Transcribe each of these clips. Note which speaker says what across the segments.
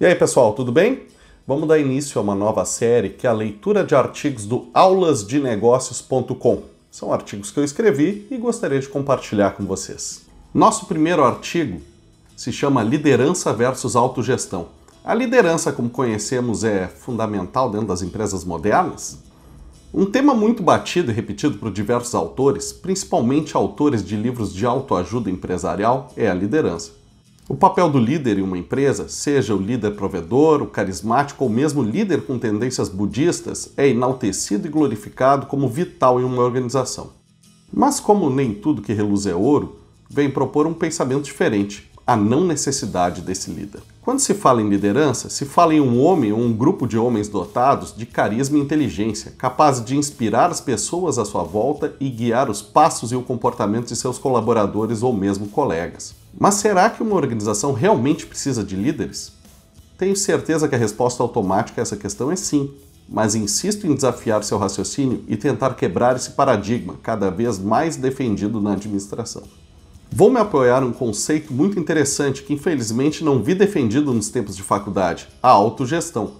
Speaker 1: E aí, pessoal, tudo bem? Vamos dar início a uma nova série que é a leitura de artigos do aulasdenegócios.com. São artigos que eu escrevi e gostaria de compartilhar com vocês. Nosso primeiro artigo se chama Liderança versus Autogestão. A liderança, como conhecemos, é fundamental dentro das empresas modernas? Um tema muito batido e repetido por diversos autores, principalmente autores de livros de autoajuda empresarial, é a liderança. O papel do líder em uma empresa, seja o líder provedor, o carismático ou mesmo líder com tendências budistas, é enaltecido e glorificado como vital em uma organização. Mas, como nem tudo que reluz é ouro, vem propor um pensamento diferente, a não necessidade desse líder. Quando se fala em liderança, se fala em um homem ou um grupo de homens dotados de carisma e inteligência, capazes de inspirar as pessoas à sua volta e guiar os passos e o comportamento de seus colaboradores ou mesmo colegas. Mas será que uma organização realmente precisa de líderes? Tenho certeza que a resposta automática a essa questão é sim, mas insisto em desafiar seu raciocínio e tentar quebrar esse paradigma cada vez mais defendido na administração. Vou me apoiar um conceito muito interessante que infelizmente não vi defendido nos tempos de faculdade: a autogestão.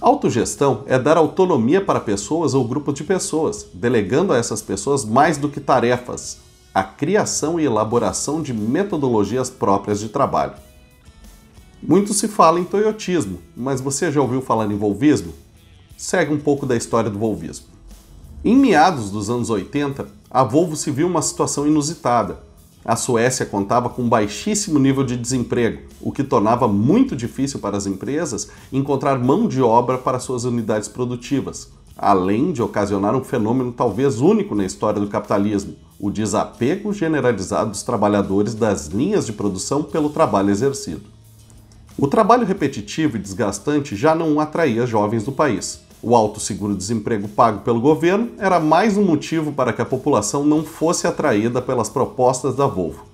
Speaker 1: Autogestão é dar autonomia para pessoas ou grupos de pessoas, delegando a essas pessoas mais do que tarefas, a criação e elaboração de metodologias próprias de trabalho. Muito se fala em toyotismo, mas você já ouviu falar em volvismo? Segue um pouco da história do volvismo. Em meados dos anos 80, a Volvo se viu uma situação inusitada. A Suécia contava com um baixíssimo nível de desemprego, o que tornava muito difícil para as empresas encontrar mão de obra para suas unidades produtivas, além de ocasionar um fenômeno talvez único na história do capitalismo, o desapego generalizado dos trabalhadores das linhas de produção pelo trabalho exercido. O trabalho repetitivo e desgastante já não atraía jovens do país. O alto seguro-desemprego pago pelo governo era mais um motivo para que a população não fosse atraída pelas propostas da Volvo.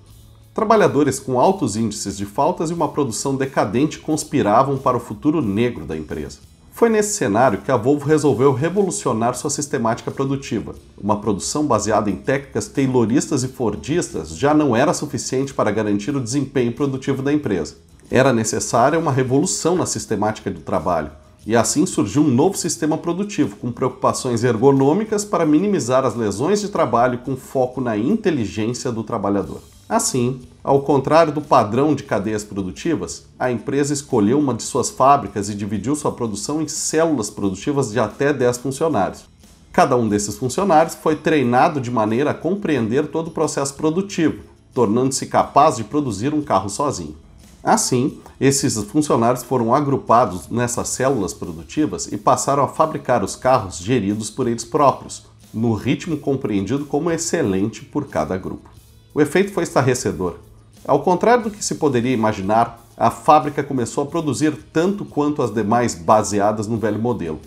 Speaker 1: Trabalhadores com altos índices de faltas e uma produção decadente conspiravam para o futuro negro da empresa. Foi nesse cenário que a Volvo resolveu revolucionar sua sistemática produtiva. Uma produção baseada em técnicas tayloristas e fordistas já não era suficiente para garantir o desempenho produtivo da empresa. Era necessária uma revolução na sistemática do trabalho, e assim surgiu um novo sistema produtivo com preocupações ergonômicas para minimizar as lesões de trabalho com foco na inteligência do trabalhador. Assim, ao contrário do padrão de cadeias produtivas, a empresa escolheu uma de suas fábricas e dividiu sua produção em células produtivas de até 10 funcionários. Cada um desses funcionários foi treinado de maneira a compreender todo o processo produtivo, tornando-se capaz de produzir um carro sozinho. Assim, esses funcionários foram agrupados nessas células produtivas e passaram a fabricar os carros geridos por eles próprios, no ritmo compreendido como excelente por cada grupo. O efeito foi estarrecedor. Ao contrário do que se poderia imaginar, a fábrica começou a produzir tanto quanto as demais baseadas no velho modelo.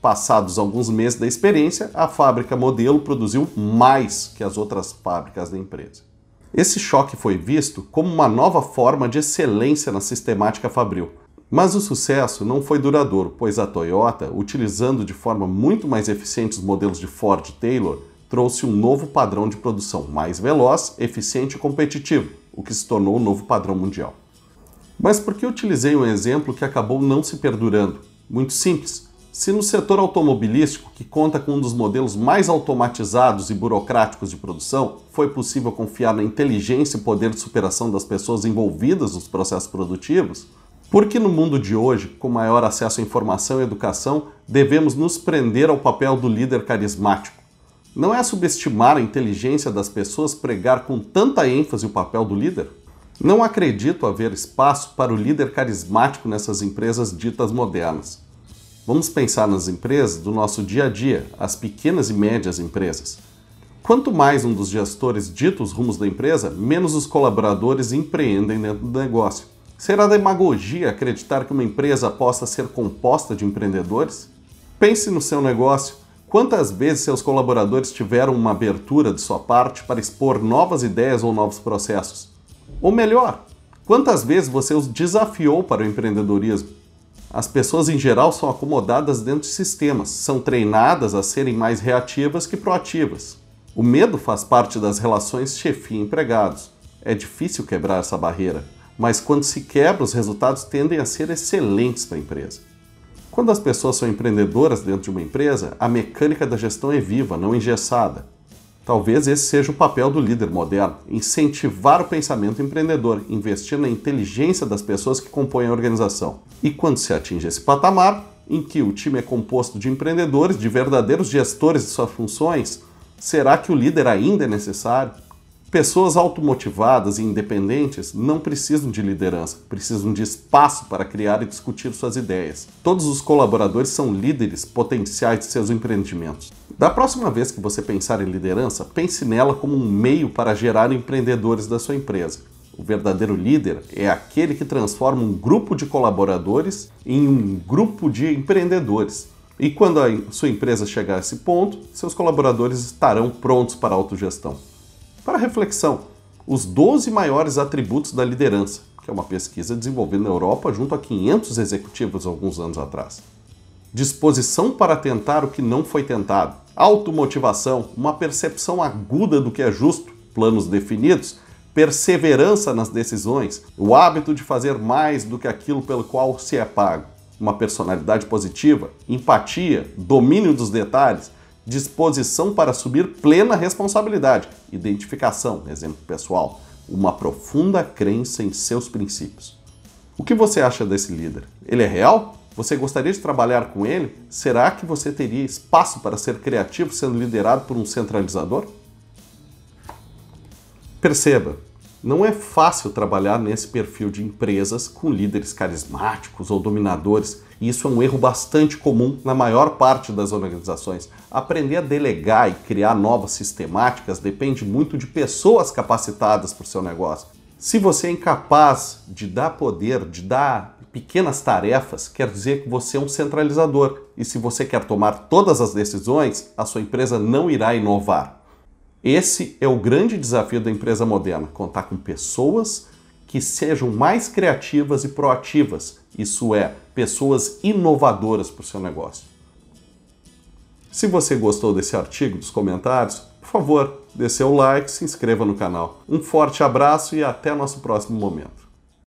Speaker 1: Passados alguns meses da experiência, a fábrica modelo produziu mais que as outras fábricas da empresa. Esse choque foi visto como uma nova forma de excelência na sistemática fabril. Mas o sucesso não foi duradouro, pois a Toyota, utilizando de forma muito mais eficiente os modelos de Ford e Taylor, trouxe um novo padrão de produção mais veloz, eficiente e competitivo, o que se tornou o novo padrão mundial. Mas por que utilizei um exemplo que acabou não se perdurando? Muito simples. Se no setor automobilístico, que conta com um dos modelos mais automatizados e burocráticos de produção, foi possível confiar na inteligência e poder de superação das pessoas envolvidas nos processos produtivos, por que no mundo de hoje, com maior acesso à informação e educação, devemos nos prender ao papel do líder carismático? Não é subestimar a inteligência das pessoas pregar com tanta ênfase o papel do líder? Não acredito haver espaço para o líder carismático nessas empresas ditas modernas. Vamos pensar nas empresas do nosso dia a dia, as pequenas e médias empresas. Quanto mais um dos gestores dita os rumos da empresa, menos os colaboradores empreendem dentro do negócio. Será demagogia acreditar que uma empresa possa ser composta de empreendedores? Pense no seu negócio Quantas vezes seus colaboradores tiveram uma abertura de sua parte para expor novas ideias ou novos processos? Ou melhor, quantas vezes você os desafiou para o empreendedorismo? As pessoas em geral são acomodadas dentro de sistemas, são treinadas a serem mais reativas que proativas. O medo faz parte das relações chefia-empregados. É difícil quebrar essa barreira, mas quando se quebra, os resultados tendem a ser excelentes para a empresa. Quando as pessoas são empreendedoras dentro de uma empresa, a mecânica da gestão é viva, não engessada. Talvez esse seja o papel do líder moderno: incentivar o pensamento empreendedor, investir na inteligência das pessoas que compõem a organização. E quando se atinge esse patamar, em que o time é composto de empreendedores, de verdadeiros gestores de suas funções, será que o líder ainda é necessário? Pessoas automotivadas e independentes não precisam de liderança, precisam de espaço para criar e discutir suas ideias. Todos os colaboradores são líderes potenciais de seus empreendimentos. Da próxima vez que você pensar em liderança, pense nela como um meio para gerar empreendedores da sua empresa. O verdadeiro líder é aquele que transforma um grupo de colaboradores em um grupo de empreendedores. E quando a sua empresa chegar a esse ponto, seus colaboradores estarão prontos para a autogestão. Para reflexão, os 12 maiores atributos da liderança, que é uma pesquisa desenvolvida na Europa junto a 500 executivos alguns anos atrás. Disposição para tentar o que não foi tentado, automotivação, uma percepção aguda do que é justo, planos definidos, perseverança nas decisões, o hábito de fazer mais do que aquilo pelo qual se é pago, uma personalidade positiva, empatia, domínio dos detalhes, disposição para assumir plena responsabilidade, identificação, exemplo pessoal, uma profunda crença em seus princípios. O que você acha desse líder? Ele é real? Você gostaria de trabalhar com ele? Será que você teria espaço para ser criativo sendo liderado por um centralizador? Perceba, não é fácil trabalhar nesse perfil de empresas com líderes carismáticos ou dominadores, e isso é um erro bastante comum na maior parte das organizações. Aprender a delegar e criar novas sistemáticas depende muito de pessoas capacitadas para o seu negócio. Se você é incapaz de dar poder, de dar pequenas tarefas, quer dizer que você é um centralizador. E se você quer tomar todas as decisões, a sua empresa não irá inovar. Esse é o grande desafio da empresa moderna: contar com pessoas que sejam mais criativas e proativas, isso é, pessoas inovadoras para o seu negócio. Se você gostou desse artigo dos comentários, por favor, dê seu like, se inscreva no canal. Um forte abraço e até nosso próximo momento.